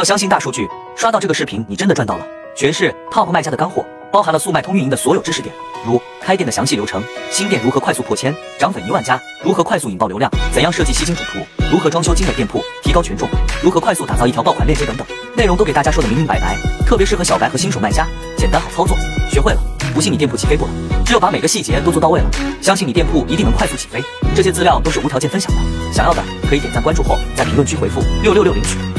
要相信大数据刷到这个视频你真的赚到了。全是 top 卖家的干货包含了速卖通运营的所有知识点如开店的详细流程新店如何快速破千涨粉一万加如何快速引爆流量怎样设计吸睛主图如何装修精美店铺提高权重如何快速打造一条爆款链接等等。内容都给大家说的明明白白特别适合小白和新手卖家简单好操作学会了不信你店铺起飞不了只有把每个细节都做到位了相信你店铺一定能快速起飞。这些资料都是无条件分享的想要的可以点赞关注后在评论区回复六六六领取。